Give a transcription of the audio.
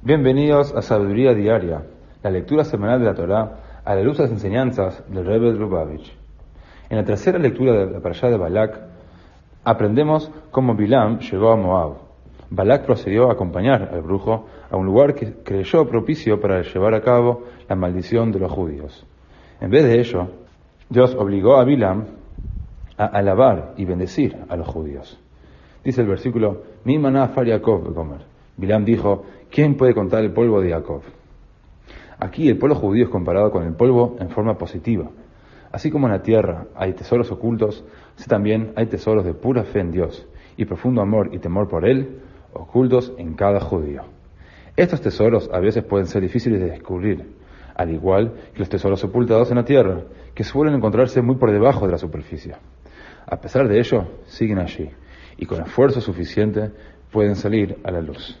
Bienvenidos a Sabiduría Diaria, la lectura semanal de la Torá a la luz de las enseñanzas del Rebbe Lubavitch. En la tercera lectura de la parashá de Balak, aprendemos cómo Bilam llegó a Moab. Balak procedió a acompañar al brujo a un lugar que creyó propicio para llevar a cabo la maldición de los judíos. En vez de ello, Dios obligó a Bilam a alabar y bendecir a los judíos. Dice el versículo, Mi maná comer. Bilam dijo, ¿quién puede contar el polvo de Jacob? Aquí el pueblo judío es comparado con el polvo en forma positiva. Así como en la tierra hay tesoros ocultos, así también hay tesoros de pura fe en Dios y profundo amor y temor por Él, ocultos en cada judío. Estos tesoros a veces pueden ser difíciles de descubrir, al igual que los tesoros ocultados en la tierra, que suelen encontrarse muy por debajo de la superficie. A pesar de ello, siguen allí y con esfuerzo suficiente pueden salir a la luz.